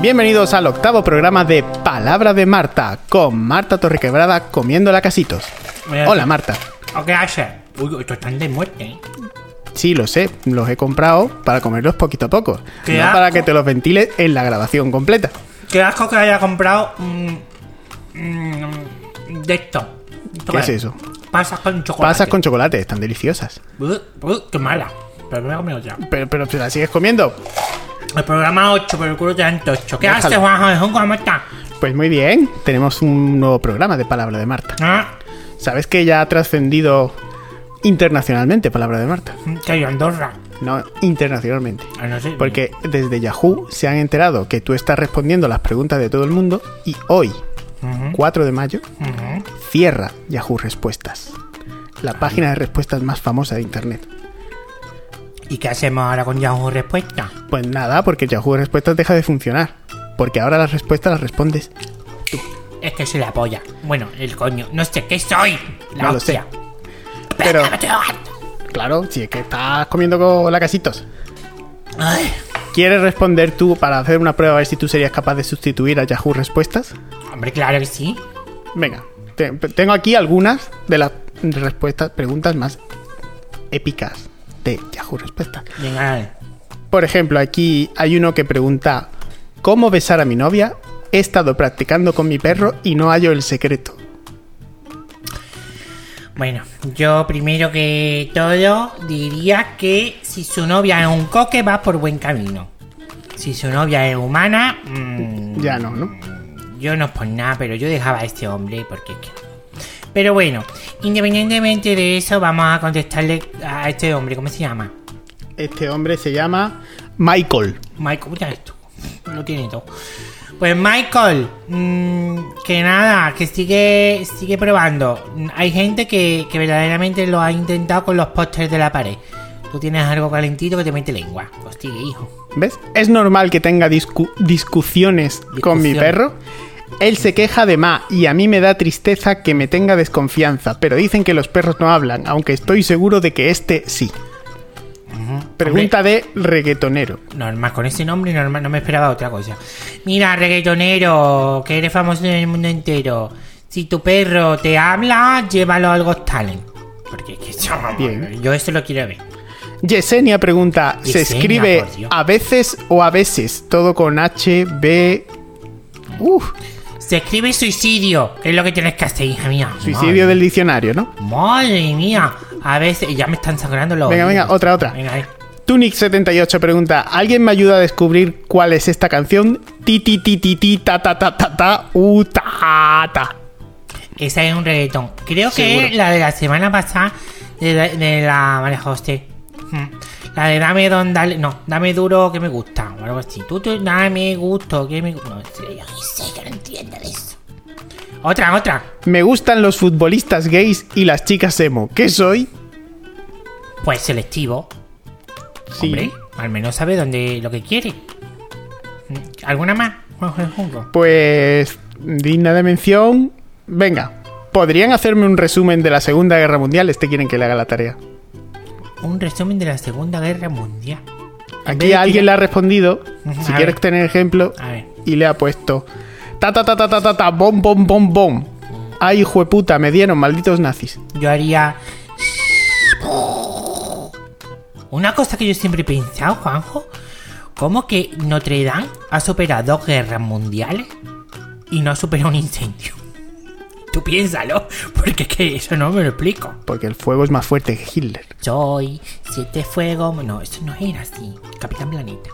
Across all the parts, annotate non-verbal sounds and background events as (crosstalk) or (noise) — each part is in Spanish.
Bienvenidos al octavo programa de Palabra de Marta, con Marta Torrequebrada comiendo la casitos. Mira. Hola Marta. ¿O qué haces? Uy, estos están de muerte, ¿eh? Sí, lo sé, los he comprado para comerlos poquito a poco. No asco. para que te los ventile en la grabación completa. Qué asco que haya comprado mm, mm, de esto. ¿Esto ¿Qué es eso? Pasas con chocolate. Pasas con chocolate, están deliciosas. Uh, uh, qué mala. Pero me voy a comer otra. Pero, pero te la sigues comiendo. El programa 8, pero el culo te dan tocho. ¿Qué haces, Juanjo? ¿Cómo está? Pues muy bien, tenemos un nuevo programa de Palabra de Marta. ¿Ah? ¿Sabes que ya ha trascendido internacionalmente Palabra de Marta? Que hay Andorra. No, internacionalmente. Ah, no sé. Porque desde Yahoo se han enterado que tú estás respondiendo las preguntas de todo el mundo y hoy, Ujú, 4 de mayo, ujú. cierra Yahoo Respuestas. La página de respuestas más famosa de Internet. ¿Y qué hacemos ahora con Yahoo Respuesta? Pues nada, porque Yahoo Respuestas deja de funcionar. Porque ahora las respuestas las respondes. Es que soy la polla. Bueno, el coño. No sé qué soy. La No lo hostia. Pero, Me estoy ahogando. claro, si es que estás comiendo con la casitos. Ay, ¿Quieres responder tú para hacer una prueba a ver si tú serías capaz de sustituir a Yahoo Respuestas? hombre, claro que sí. Venga, te- tengo aquí algunas de las respuestas, preguntas más épicas de Yahoo Respuestas. Por ejemplo, aquí hay uno que pregunta: ¿Cómo besar a mi novia? He estado practicando con mi perro y no hallo el secreto. Bueno, yo primero que todo diría que si su novia es un coque va por buen camino. Si su novia es humana, mm, Ya no, ¿no? yo no es por nada, pero yo dejaba a este hombre porque es que... Pero bueno, independientemente de eso, vamos a contestarle a este hombre, ¿cómo se llama? Este hombre se llama Michael. Michael, mira esto. Lo tiene todo. Pues Michael, mm, que nada, que sigue, sigue probando. Hay gente que, que verdaderamente lo ha intentado con los pósters de la pared. Tú tienes algo calentito que te mete lengua. Pues sigue, hijo. ¿Ves? Es normal que tenga discu- discusiones con mi perro. Él se queja de Ma y a mí me da tristeza que me tenga desconfianza, pero dicen que los perros no hablan, aunque estoy seguro de que este sí. Pregunta de reggaetonero. Normal, con ese nombre normal, no me esperaba otra cosa. Mira, reggaetonero, que eres famoso en el mundo entero. Si tu perro te habla, llévalo al Got Talent. Porque es que eso, Bien. yo eso lo quiero ver. Yesenia pregunta, ¿se escribe a veces o a veces? Todo con H, B... Uf, Se escribe suicidio, que es lo que tienes que hacer, hija mía. suicidio del diccionario, ¿no? Madre mía. A veces ya me están sangrando los. Venga, venga, otra, otra. Venga, eh. Tunic78 pregunta, ¿alguien me ayuda a descubrir cuál es esta canción? Ti ti ti ti ti ta ta ta ta ta u ta ta. Esa es un reggaetón. Creo Seguro. que es la de la semana pasada de, la- de la María José. Mm. La de dame don, dale. No, dame duro que me gusta. O algo así. Tú, tú, dame gusto que me gusta. No, yo no sé, yo no entiendo de eso. Otra, otra. Me gustan los futbolistas gays y las chicas emo. ¿Qué soy? Pues selectivo. Sí. Hombre, al menos sabe dónde lo que quiere. ¿Alguna más? Pues digna de mención. Venga, ¿podrían hacerme un resumen de la Segunda Guerra Mundial? Este quieren que le haga la tarea. Un resumen de la Segunda Guerra Mundial. Aquí alguien le ha respondido, si a quieres ver. tener ejemplo, A ver. y le ha puesto ta ta ta ta ta ta ta bom bom bom bom. Ay, hijo de puta, me dieron malditos nazis. Yo haría. Una cosa que yo siempre he pensado, Juanjo. ¿Cómo que Notre Dame ha superado dos guerras mundiales y no ha superado un incendio? (laughs) Tú piénsalo, porque que eso no me lo explico. Porque el fuego es más fuerte que Hitler. Soy siete fuegos. No, eso no era así. Capitán Planeta.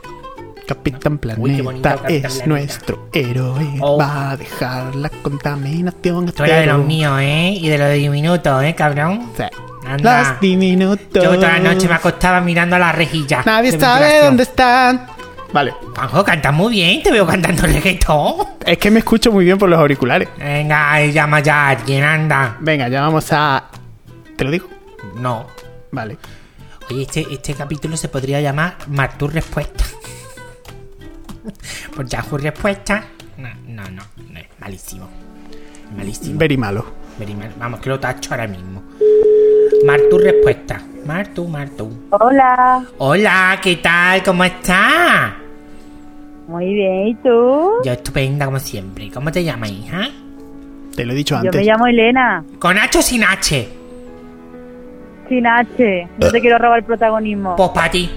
Capitán bonito, Planeta Capitán es Planeta. nuestro héroe. Oh. Va a dejar la contaminación. Eras de los míos, ¿eh? Y de los diminutos, ¿eh, cabrón? Sí. Anda. Las diminutos. Yo toda la noche me acostaba mirando a la rejilla. Nadie sabe dónde están. Vale. Juanjo, cantas muy bien, te veo cantando reggaetón. Es que me escucho muy bien por los auriculares. Venga, llama ya a alguien, anda. Venga, ya vamos a. ¿Te lo digo? No. Vale. Oye, este, este capítulo se podría llamar Martur Respuesta. (laughs) Por Yahoo Respuesta. No, no, no, no, es malísimo. Malísimo. Very malo. Very mal. Vamos, que lo tacho ahora mismo. Martu Respuesta. Martu, Martu. Hola, Hola, ¿qué tal? ¿Cómo estás? muy bien, ¿y tú? Yo estupenda como siempre. ¿Cómo te llamas, hija? Te lo he dicho Yo antes. me llamo Elena, ¿Con H o sin H? sin H, no te quiero robar el protagonismo. Pues para ti.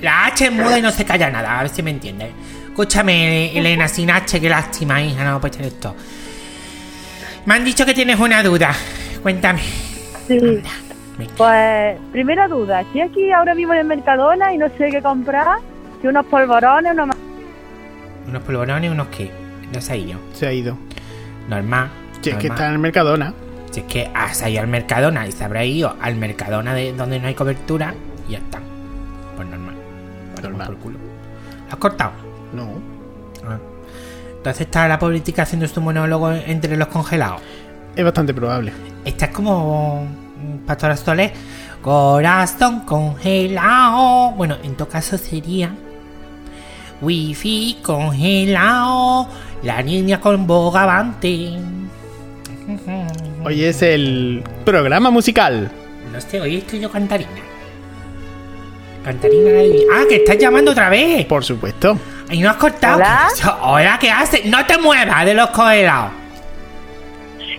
La H es muda y no se calla nada, a ver si me entiendes. Escúchame, Elena, sin H, qué lástima, hija, no puedes tener esto. Me han dicho que tienes una duda. Cuéntame. Sí, pues primera duda, estoy aquí ahora mismo en el Mercadona y no sé qué comprar, que unos polvorones, unos... Unos polvorones, unos qué. No sé yo. Se ha ido. Normal. Si es que está en el Mercadona. Si es que has ido al Mercadona y se habrá ido al Mercadona de donde no hay cobertura y ya está. Pues normal. Normal. por culo. ¿Lo has cortado? No. Ah. Entonces está la política haciendo su monólogo entre los congelados. Es bastante probable. Esta es como Pastora Soler. Corazón congelado. Bueno, en todo caso sería Wifi congelado. La niña con bogavante. Hoy es el programa musical. No sé, hoy estoy yo cantarina. Cantarina la divina. Ah, que estás llamando otra vez. Por supuesto. Y no has cortado. Hola. ¿Qué- (laughs) Hola, ¿qué haces? No te muevas de los congelados.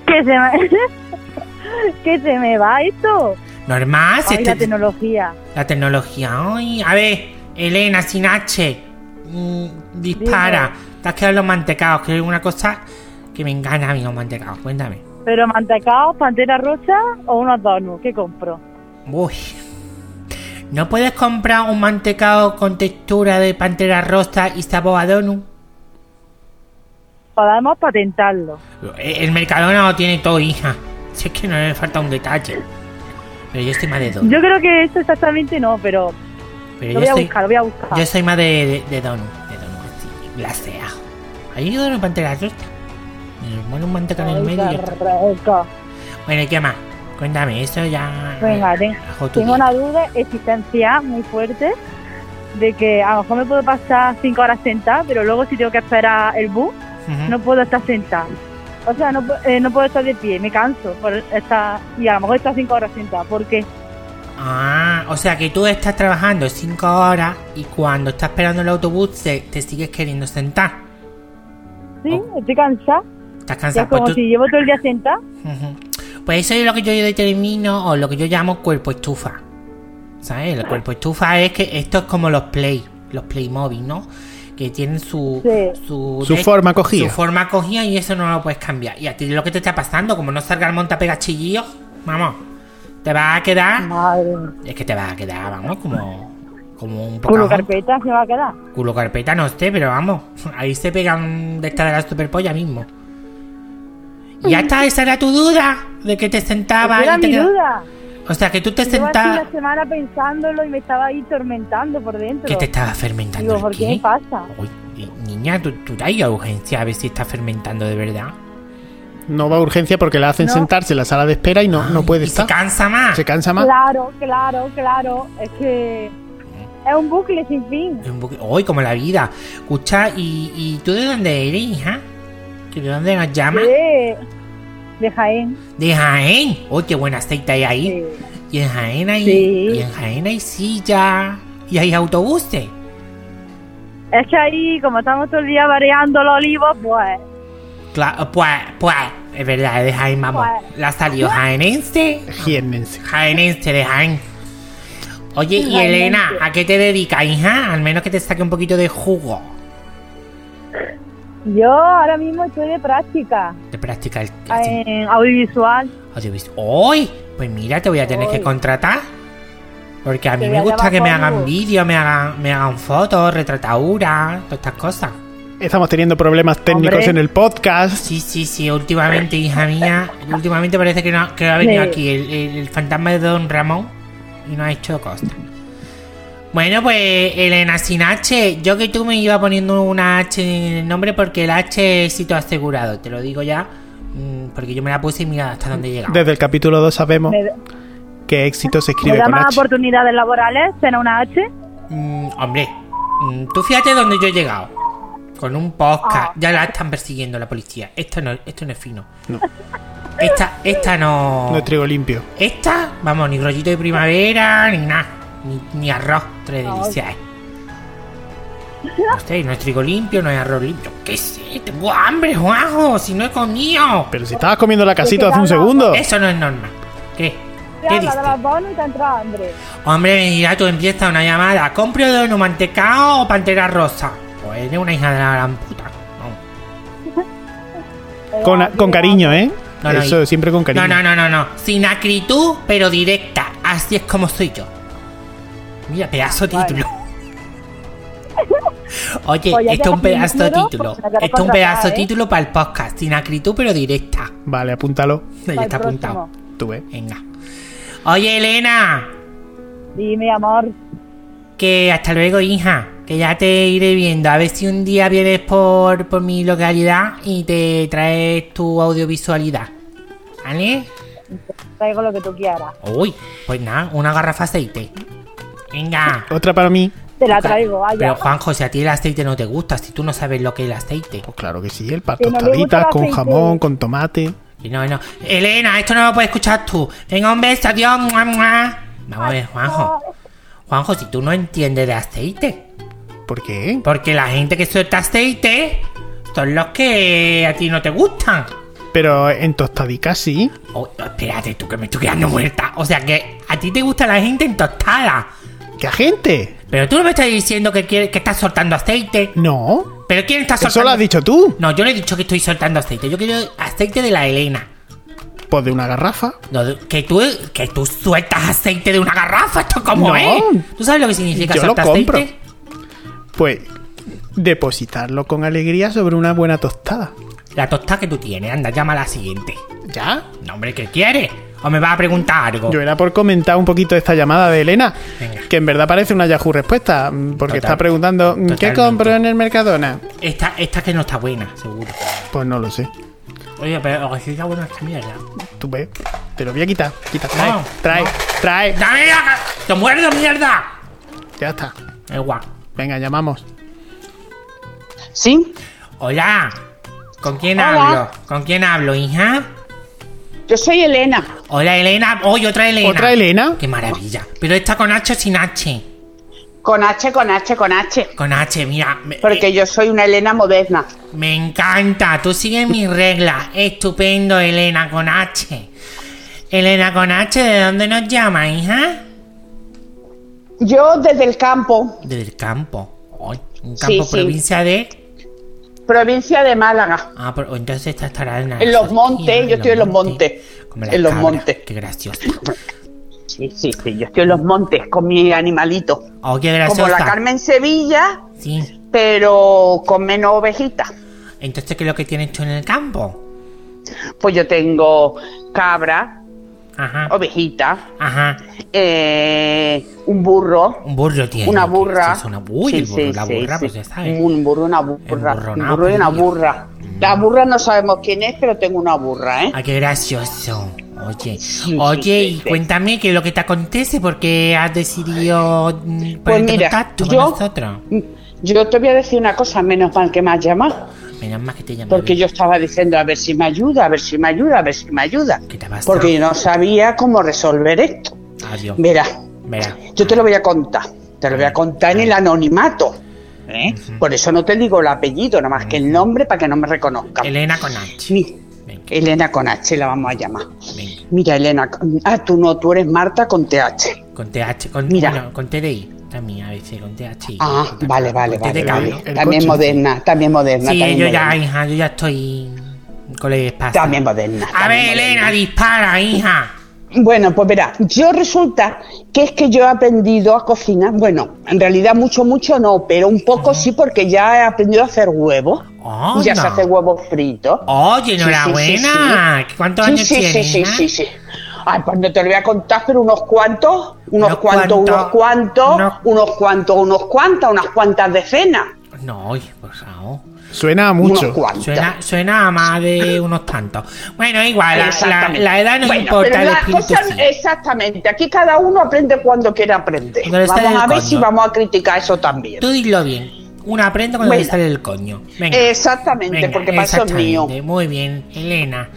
que se me... (laughs) que se me va esto. Normal, Ay, este- la tecnología. La tecnología. Ay, a ver, Elena, sin H. mm, dispara. Te has quedado en los mantecados, que es una cosa que me encanta a mí los mantecados. Cuéntame. Pero mantecao, pantera rosa o unos donuts, ¿qué compro? Uy. ¿No puedes comprar un mantecado con textura de pantera rosa y sabor a donut? Podemos patentarlo. Eh, El Mercadona lo tiene todo, hija. Si es que no le falta un detalle. Pero yo estoy más de donut. Yo creo que eso exactamente no, pero Pero yo lo voy a estoy, buscar, lo voy a buscar. yo soy más de, de, de donut. De donut así, glaseado. ¿Hay donut pantera rosa? Me un mantecado en el medio y qué ya está. rico. Bueno, ¿y qué más? Cuéntame, eso ya... Venga, tengo día. una duda existencial muy fuerte de que a lo mejor me puedo pasar cinco horas sentada, pero luego si tengo que esperar el bus, no puedo estar sentada. O sea, no, eh, no puedo estar de pie, me canso por estar, y a lo mejor estar cinco horas sentada. ¿Por qué? Ah, o sea que tú estás trabajando cinco horas y cuando estás esperando el autobús te, te sigues queriendo sentar. Sí, Oh. estoy cansada. ¿Estás Ya cansado? es como Pues, tú- si llevo todo el día sentada. Ujú. Pues eso es lo que yo determino o lo que yo llamo cuerpo estufa. ¿Sabes? El cuerpo estufa es que esto es como los Play, los Playmobil, ¿no? Que tienen su, Sí. su, Su de- forma cogida. Su forma cogida y eso no lo puedes cambiar. Y a ti lo que te está pasando, como no salga el montapega chillillo, vamos, te va a quedar. Madre. Es que te va a quedar, vamos, como, como un Culo poco. carpeta se va a quedar. Culo carpeta, no sé, pero vamos, ahí se pegan de esta de la superpolla mismo. Ya está, esa era tu duda, de que te sentabas Era y te mi duda. O sea, que tú te sentabas. una semana pensándolo y me estaba ahí tormentando por dentro. que te estabas fermentando. Digo, ¿por qué qué? me pasa? Uy, niña, tú, tú te has ido a urgencia a ver si estás fermentando de verdad. No va a urgencia porque la hacen No. sentarse en la sala de espera y no, no puede estar. se cansa más. Se cansa más. Claro, claro, claro. Es que es un bucle sin fin. Es un poco- Uy, como la vida. Escucha, ¿y, y tú de dónde eres, hija? ¿Que ¿De dónde nos llamas? De, de Jaén. De Jaén. Uy, qué buen aceite hay ahí. Sí. Y en Jaén hay, Sí. y en Jaén hay silla. Y hay autobuses. Es que ahí, como estamos todo el día variando los olivos, pues Claro, pues, pues, es verdad, es de Jaén, vamos. Pues. La salió jaenense. Jiennense. Jaenense de Jaén. Oye, y Jaenense. Elena, ¿a qué te dedicas, hija? Al menos que te saque un poquito de jugo. Yo ahora mismo estoy de práctica De práctica el en audiovisual. audiovisual. ¡Uy! Pues mira, te voy a tener que contratar. Porque a mí me gusta que me hagan vídeos, me hagan, me hagan fotos, retrataduras, todas estas cosas. Estamos teniendo problemas técnicos Hombre. en el podcast. Sí, sí, sí, últimamente, hija mía, (laughs) últimamente parece que, no, que ha venido Sí. aquí el, el- el fantasma de Don Ramón y no ha hecho cosas. Bueno, pues Elena sin H, yo que tú me iba poniendo una H en el nombre porque el H es sitio asegurado, te lo digo ya, mm, porque yo me la puse y mira hasta dónde he llegado. Desde el capítulo 2 sabemos ¿Me, que éxito se me escribe da con más H. oportunidades laborales tener una H? Mm, hombre, mm, tú fíjate dónde yo he llegado. Con un podcast, Ah. ya la están persiguiendo la policía. Esto no, esto no es fino. No. Esta, esta no. No es trigo limpio. Esta, vamos, ni rollito de primavera, ni nada. Ni, ni arroz, tres No. delicias. No sé, no es trigo limpio, no es arroz limpio. ¿Qué sé? Tengo hambre, Juanjo, si no he comido. Pero si estabas comiendo la casita ¿De qué hace un segundo. Eso no es normal. ¿Qué? Te ¿Qué habla de diste? y te entra hambre. Hombre, me dirá tú empieza una llamada. ¿Compro de un mantecao o pantera rosa? Pues eres una hija de la gran puta. Con, con cariño, ¿eh? No, no, Eso y- siempre con cariño. No, no, no, no, no. Sin acritud, pero directa. Así es como soy yo. Mira, pedazo de Vale. título. (laughs) Oye, Pues esto es un pedazo de título. Esto es un pedazo de ¿eh? título para el podcast. Sin acritud, pero directa. Vale, apúntalo. Ya está apuntado. Tú ves. Venga. Oye, Elena. Dime, amor. Que hasta luego, hija. Que ya te iré viendo. A ver si un día vienes por, por mi localidad y te traes tu audiovisualidad. ¿Vale? Traigo lo que tú quieras. Uy, pues nada, una garrafa aceite. Venga. Otra para mí. Te la traigo, vaya. Pero Juanjo, si a ti el aceite no te gusta, si tú no sabes lo que es el aceite. Pues claro que sí, el gusta tostaditas, con aceite. jamón, con tomate. Y no, no. Elena, esto no lo puedes escuchar tú. Venga, un beso, adiós. mua, mua. Vamos a ver, Juanjo. Juanjo, si tú no entiendes de aceite. ¿Por qué? Porque la gente que suelta aceite son los que a ti no te gustan. Pero en tostadicas sí. Oh, espérate, tú que me estoy quedando muerta. O sea que a ti te gusta la gente en tostada. ¿Qué agente? Pero tú no me estás diciendo que, quiere- que estás soltando aceite. No. ¿Pero quién está Eso soltando? lo has dicho tú. No, yo no he dicho que estoy soltando aceite. Yo quiero aceite de la Elena. Pues de una garrafa. No, que tú, que tú sueltas aceite de una garrafa. ¿Esto cómo No. es? ¿Tú sabes lo que significa Yo lo soltar compro. aceite? Pues depositarlo con alegría sobre una buena tostada. La tostada que tú tienes. Anda, llama a la siguiente. ¿Ya? No, hombre, ¿qué quieres? ¿O me vas a preguntar algo? Yo era por comentar un poquito esta llamada de Elena, Venga. que en verdad parece una Yahoo respuesta, porque Total. está preguntando ¿qué Totalmente. compro en el Mercadona? Esta, esta que no está buena, seguro. Pues no lo sé. Oye, pero si está buena esta mierda. Tú ves. Te lo voy a quitar. Quita, trae, No, trae, trae. ¡Dame la... ¡Te muerdo, mierda! Ya está. Igual. Venga, llamamos. ¿Sí? Hola. ¿Con quién Hola. hablo? ¿Con quién hablo, hija? Yo soy Elena. Hola, Elena. Oye, otra Elena. ¿Otra Elena? Qué maravilla. Pero esta con H o sin H. Con H, con H, con H. Con H, mira. Porque eh, yo soy una Elena moderna. Me encanta. Tú sigues mis reglas. Estupendo, Elena con H. Elena con H, ¿de dónde nos llama, hija? Yo desde el campo, Del campo. Ay, un campo sí. provincia de. Provincia de Málaga. Ah, pero entonces esta estará en, En los montes, yo estoy en los montes. En los montes. Qué gracioso. Sí, sí, sí, yo estoy en los montes con mi animalito. Oh, qué graciosa. Como la Carmen Sevilla, Sí. pero con menos ovejitas. Entonces, ¿qué es lo que tienes tú en el campo? Pues yo tengo cabra, Ajá. ovejita, Ajá. eh, un burro, Un burro tiene. una ¿qué burra. es una... Uy, Sí, el burro, sí, la sí, burra, sí. pues ya. Un burro, una burra. burro, Un burro y una podría. burra. La burra no sabemos quién es, pero tengo una burra, ¿eh? Ay, qué gracioso. Oye, Sí, oye, sí, y sí, cuéntame qué es lo que te acontece porque has decidido mm, Pues ponerte mira, contacto con nosotros. yo te voy a decir una cosa, menos mal que me has llamado. Menos más que te llame. Porque yo estaba diciendo a ver si me ayuda, a ver si me ayuda, a ver si me ayuda. ¿Qué te pasa? Porque yo no sabía cómo resolver esto. Adiós. Mira, Verá. yo te lo voy a contar. Te lo voy a contar en el anonimato. ¿eh? Por eso no te digo el apellido, nada más que el nombre para que no me reconozcan. Elena con H. Mi- Elena con H la vamos a llamar. venga. Mira, Elena, ah, tú no, tú eres Marta con TH. Con TH. Con, Mira. bueno, con TDI. Ah, vale, vale, vale. Vale. También coche. moderna, también moderna. Sí, también yo ya, moderna. hija, yo ya estoy con el espacio. También moderna. A ver, Elena, dispara, hija. Bueno, pues verá, yo resulta que es que yo he aprendido a cocinar, bueno, en realidad mucho, mucho no, pero un poco sí porque ya he aprendido a hacer huevos. Ya se hace huevos fritos. Oye, Sí, sí, enhorabuena. sí, sí. ¿Cuántos Sí, años sí, tienes? Sí, sí, sí, sí. Ay, pues no te lo voy a contar, pero unos cuantos, unos Unos cuantos, cuantos, unos cuantos, unos- unos cuantos, unos cuantas, unas cuantas decenas. No, pues no. Suena a Unos mucho. cuantos. Suena, suena a más de unos tantos. Bueno, igual, la, la, Exactamente. la edad no Bueno, importa, pero el sí. Exactamente, aquí cada uno aprende cuando quiere aprender. Cuando Vamos a ver coño. si vamos a criticar eso también. Tú dilo bien. Uno aprende cuando Bueno. le sale el coño. Venga. Exactamente, Venga, porque para eso es mío. Muy bien, Elena.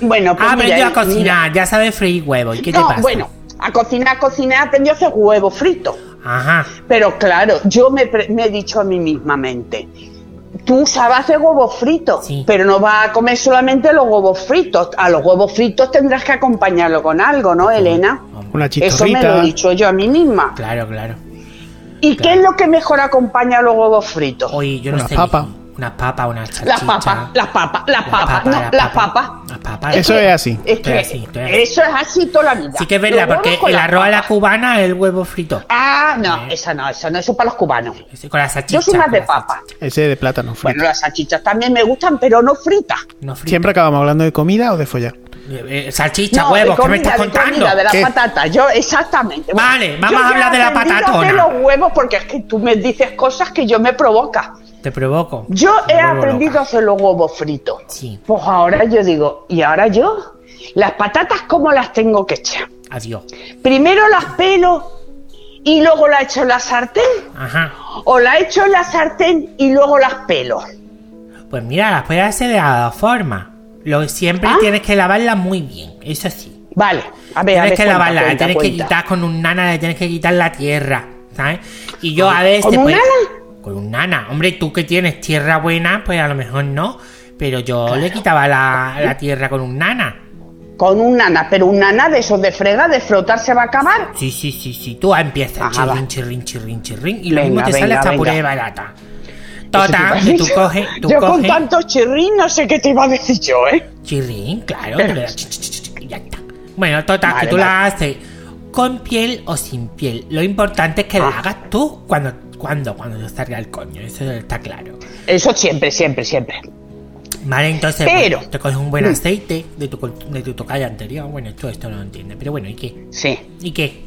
Bueno, pues Ha aprendido mira, a cocinar, ya sabe freír huevos. ¿Y qué te pasa? bueno, a cocinar, a cocinar, aprendí a hacer huevos fritos. Ajá. Pero claro, yo me, pre- me he dicho a mí mismamente, tú sabes hacer huevos fritos, Sí. pero no vas a comer solamente los huevos fritos. A los huevos fritos tendrás que acompañarlo con algo, ¿no, Elena? Una Eso me lo he dicho yo a mí misma. Claro, claro. ¿Y qué es lo que mejor acompaña a los huevos fritos? Oye, yo no Unas sé. papas. Unas papas, unas salchichas. Las papas, las papas, las papas, no, papas, las papas. Las papas. Eso es así. Es que así, estoy así. eso es así toda la vida. Sí que es verdad, porque el las arroz a la cubana es el huevo frito. Ah, no, esa no, eso no, eso es para los cubanos. Ese Con la Yo salchicha. soy más de papa. Ese de plátano frito. Bueno, las salchichas también me gustan, pero no fritas. No. Siempre acabamos hablando de comida o de follar. Eh, eh, salchicha, No, huevos, de ¿qué me comida, estás de contando? comida, de la ¿Qué? patata. Yo, exactamente. Vale, vamos yo a hablar de la patatona. hacer los huevos porque es que tú me dices cosas que yo me provoca. Te provoco. Yo he aprendido a hacer los huevos fritos. Sí. Pues ahora yo digo, ¿y ahora yo? Las patatas, ¿cómo las tengo que echar? Adiós. Primero las pelo y luego las echo en la sartén. Ajá. O las echo en la sartén y luego las pelo. Pues mira, las puedes hacer de las dos formas. Lo, siempre Ah. tienes que lavarlas muy bien, eso sí. Vale, a ver, a Tienes ver, que cuenta, lavarla, cuenta, tienes que quitar con un nana, le tienes que quitar la tierra, ¿sabes? Y yo a veces. ¿Con un pues, nana? Con un nana. Hombre, tú que tienes tierra buena, pues a lo mejor no. Pero yo le quitaba la, la tierra con un nana. Con un nana, pero un nana de esos de frega, de frotar se va a acabar. Sí, sí, sí, sí. Tú empiezas chirrin, chirrin, chirrin, chirrin. Y lo mismo te sale hasta venga. puré de barata. Tota, a que tú coges, tú yo con tanto chirrín no sé qué te iba a decir yo, ¿eh? Chirrin, claro, ch, y ya está. Bueno, total, Vale, que tú vale. la haces con piel o sin piel. Lo importante es que la Ah. hagas tú cuando, cuando, cuando te salga el coño. Eso está claro. Eso siempre, siempre, siempre. Vale, entonces Pero- bueno, te coges un buen aceite de tu, de tu tocaya anterior. Bueno, tú esto no lo entiendes. Pero bueno, ¿y qué? Sí. ¿Y qué?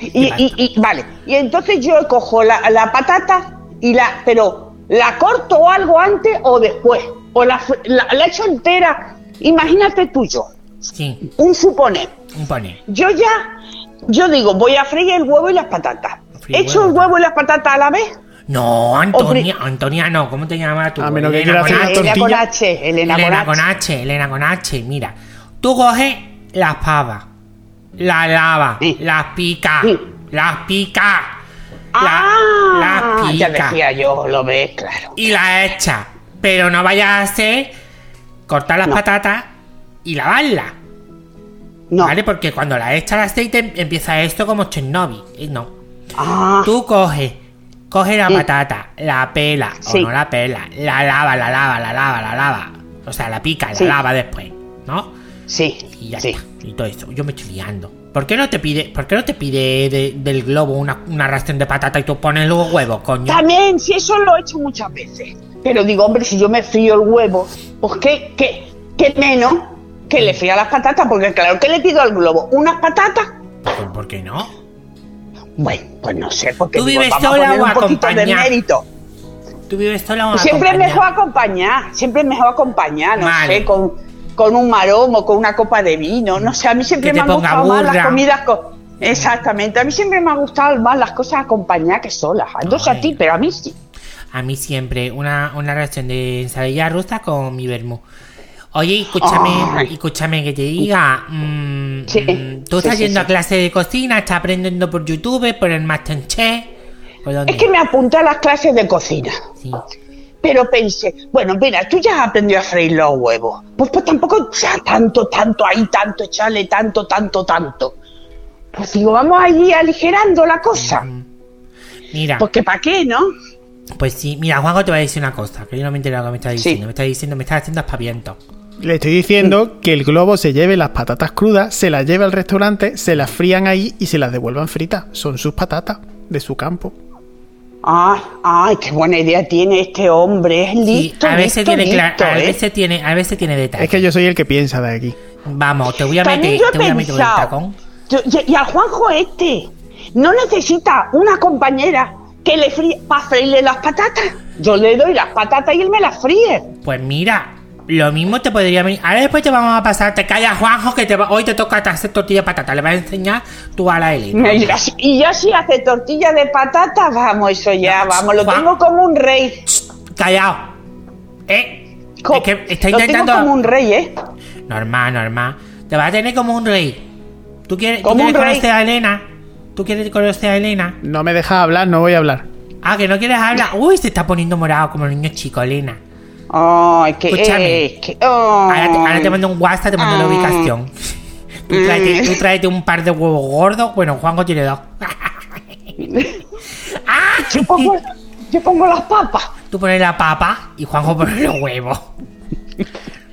Y, y- y- vale, y entonces yo cojo la, la patata y la, pero la corto algo antes o después, o la, la, la echo entera. Imagínate tú yo, Sí, un suponer. un pone. Yo ya, yo digo, voy a freír el huevo y las patatas. Freír ¿Echo el huevo. huevo y las patatas a la vez? No, Antonia, Antonia no. ¿Cómo te llamas tú? A menos que Elena quiera con hacer Elena con. H, Elena, Elena con con H. Elena con H, mira. Tú coges las pavas, las lavas, Sí. las picas, Sí. las picas, Ah, las ya picas decía yo, lo ves, claro. y las echas. Pero no vayas a hacer cortar las No. patatas y lavarlas. No. ¿Vale? Porque cuando la echas al aceite empieza esto como Chernobyl. Y no. Ah, Tú coges, coges la Sí. patata, la pela Sí. o no la pela, la lava, la lava, la lava, la lava. O sea, la pica, Sí. la lava después, ¿no? sí, Y ya está. Y todo eso. Yo me estoy liando. ¿Por qué no te pide, por qué no te pide de- del globo una, una ración de patata y tú pones los huevos, coño? También, si eso lo he hecho muchas veces. Pero digo, hombre, si yo me frío el huevo, pues qué, qué, qué menos que le fría las patatas, porque claro que le pido al globo unas patatas. ¿Por, por qué no? Bueno, pues no sé, porque ¿Tú digo, vives vamos a poner o un poquito de mérito. ¿Tú vives sola o Siempre es mejor acompañar, siempre es mejor acompañar, no Vale. sé, con, con un maromo, con una copa de vino, no sé, a mí siempre me han gustado más las comidas con... Exactamente, a mí siempre me han gustado más las cosas acompañadas que solas. Sé a ti, pero a mí sí. A mí siempre una, una ración de ensalada rusa con mi vermú. Oye, escúchame, Ay. escúchame que te diga. mm, Sí, mm, ¿Tú estás sí, yendo sí. a clase de cocina? ¿Estás aprendiendo por YouTube, por el Masterchef? ¿Por dónde? Es que me apunté a las clases de cocina. Sí. Pero pensé, bueno, mira, tú ya has aprendido a freír los huevos. Pues, pues tampoco sea tanto, tanto, ahí tanto, echarle tanto, tanto, tanto. Pues digo, vamos allí aligerando la cosa. Mira, Porque ¿para qué, no? pues sí, mira, Juanjo te va a decir una cosa, que yo no me entero lo que me está diciendo. Me está diciendo, me está haciendo aspavientos. Le estoy diciendo que el globo se lleve las patatas crudas, se las lleve al restaurante, se las frían ahí y se las devuelvan fritas. Son sus patatas de su campo. Ay, ay, qué buena idea tiene este hombre. Es Sí, listo, a veces listo, tiene listo, a ¿eh? veces tiene, a veces tiene detalles. Es que yo soy el que piensa de aquí. Vamos, te voy a También meter, yo te voy a meter el tacón. Y, y al Juanjo este no necesita una compañera que le fríe para freírle las patatas. Yo le doy las patatas y él me las fríe. Pues mira, lo mismo te podría venir. Ahora después te vamos a pasar, te callas Juanjo, que te va- hoy te toca hacer tortilla de patata. Le vas a enseñar tú a la Elena. Y si- y si hace tortilla de patatas, vamos, eso ya, vamos, lo Juan- tengo como un rey. Callao. Eh. Co- Es que está lo tengo intentando. como un rey, ¿eh? Normal, normal. Te vas a tener como un rey. ¿Tú quieres, tú Como quieres un rey. conocer a Elena? ¿Tú quieres conocer a Elena? No me dejas hablar, no voy a hablar. Ah, que no quieres hablar. Uy, se está poniendo morado como niño chico, Elena. Ay, que, Escúchame. eh, que- Ahora te, ahora te ay. mando un WhatsApp, te mando la Ah. ubicación. (laughs) Tú tráete, tú tráete un par de huevos gordos. Bueno, Juanjo tiene dos. (laughs) ¡Ah! Yo pongo, yo pongo las papas. Tú pones la papa y Juanjo pone los huevos.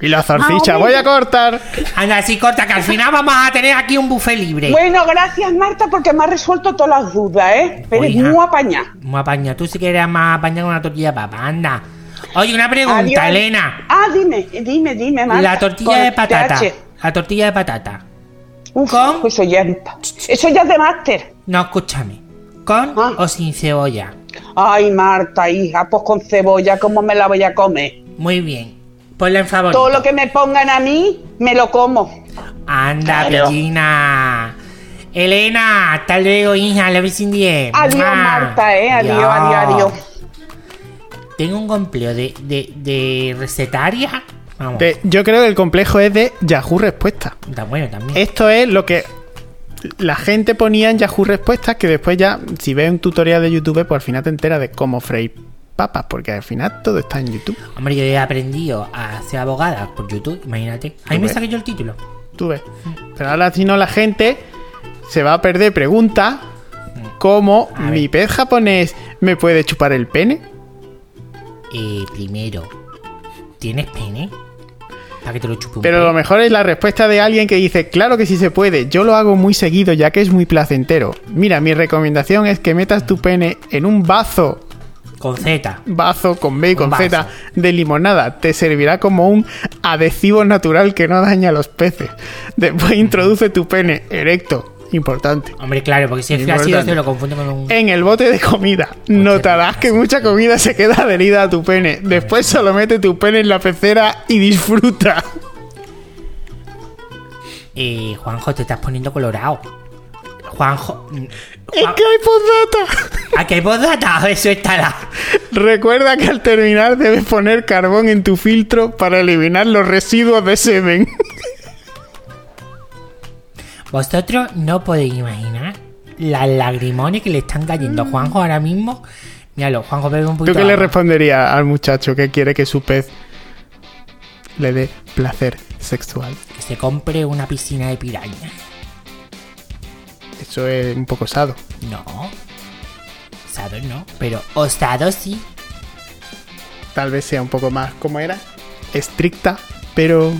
Y la zarcicha, Ah, voy a cortar. Anda, así corta, que al final vamos a tener aquí un buffet libre. Bueno, gracias Marta porque me has resuelto todas las dudas, ¿eh? Eres Oiga. muy apañada. Muy apaña. Tú sí que eres más apaña con una tortilla de papa. Anda. Oye, una pregunta, Adiós. Elena. Ah, dime, dime, dime, Marta. La tortilla Con de patata. TH. La tortilla de patata. Uf, ¿Con? Eso ya, es- eso ya es de máster. No, escúchame. ¿Con Ah. o sin cebolla? Ay, Marta, hija, pues con cebolla, ¿cómo me la voy a comer? Muy bien. Ponla en favorito. Todo lo que me pongan a mí, me lo como. Anda, Claro. Elena, hasta luego, hija. La ves en 10. Adiós. Marta, ¿eh? Adiós, adiós, adiós. Tengo un complejo de, de, de recetaria. Vamos. De- yo creo que el complejo es de Yahoo Respuestas. Está bueno también. Esto es lo que la gente ponía en Yahoo Respuestas, que después ya, si ves un tutorial de YouTube, pues al final te enteras de cómo freír papas, porque al final todo está en YouTube. Hombre, yo he aprendido a ser abogada por YouTube, imagínate. Ahí me saqué yo el título. Tú ves. Pero ahora si no la gente se va a perder preguntas como A ver. ¿mi pez japonés me puede chupar el pene? Eh, primero, ¿tienes pene? Para que te lo chupe un Pero pene. lo mejor es la respuesta de alguien que dice, claro que sí se puede, yo lo hago muy seguido ya que es muy placentero. Mira, mi recomendación es que metas tu pene en un bazo, Con Z. bazo con B y con. Z de limonada. Te servirá como un adhesivo natural que no daña a los peces. Después introduce tu pene erecto, importante. Hombre, claro, porque si es flácido se lo confundo con un... En el bote de comida. Notarás que mucha comida se queda adherida a tu pene. Después solo mete tu pene en la pecera y disfruta. Eh, Juanjo, te estás poniendo colorado. Juanjo... mm, Es Juan- que hay postdata. ¿A qué postdata? Eso estará. Recuerda que al terminar debes poner carbón en tu filtro para eliminar los residuos de semen. Vosotros no podéis imaginar las lagrimones que le están cayendo a Juanjo ahora mismo. Míralo, Juanjo bebe un ¿Tú poquito qué de le agua. responderías al muchacho que quiere que su pez le dé placer sexual? Que se compre una piscina de piraña. Eso es un poco osado. No. Osado no, pero osado sí. Tal vez sea un poco más, ¿cómo era? Estricta, pero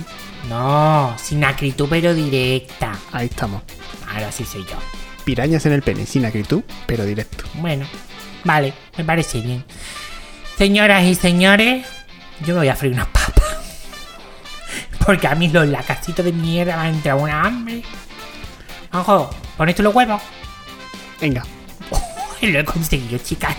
No, sin acritud pero directa. ahí estamos. Ahora sí soy yo. Pirañas en el pene, sin acritud, pero directo. Bueno, vale, me parece bien. Señoras y señores, yo me voy a freír unas papas. (laughs) Porque a mí los lacasitos de mierda me han entrado una hambre. Ojo, pon esto los huevos. Venga. (laughs) Lo he conseguido, chicas.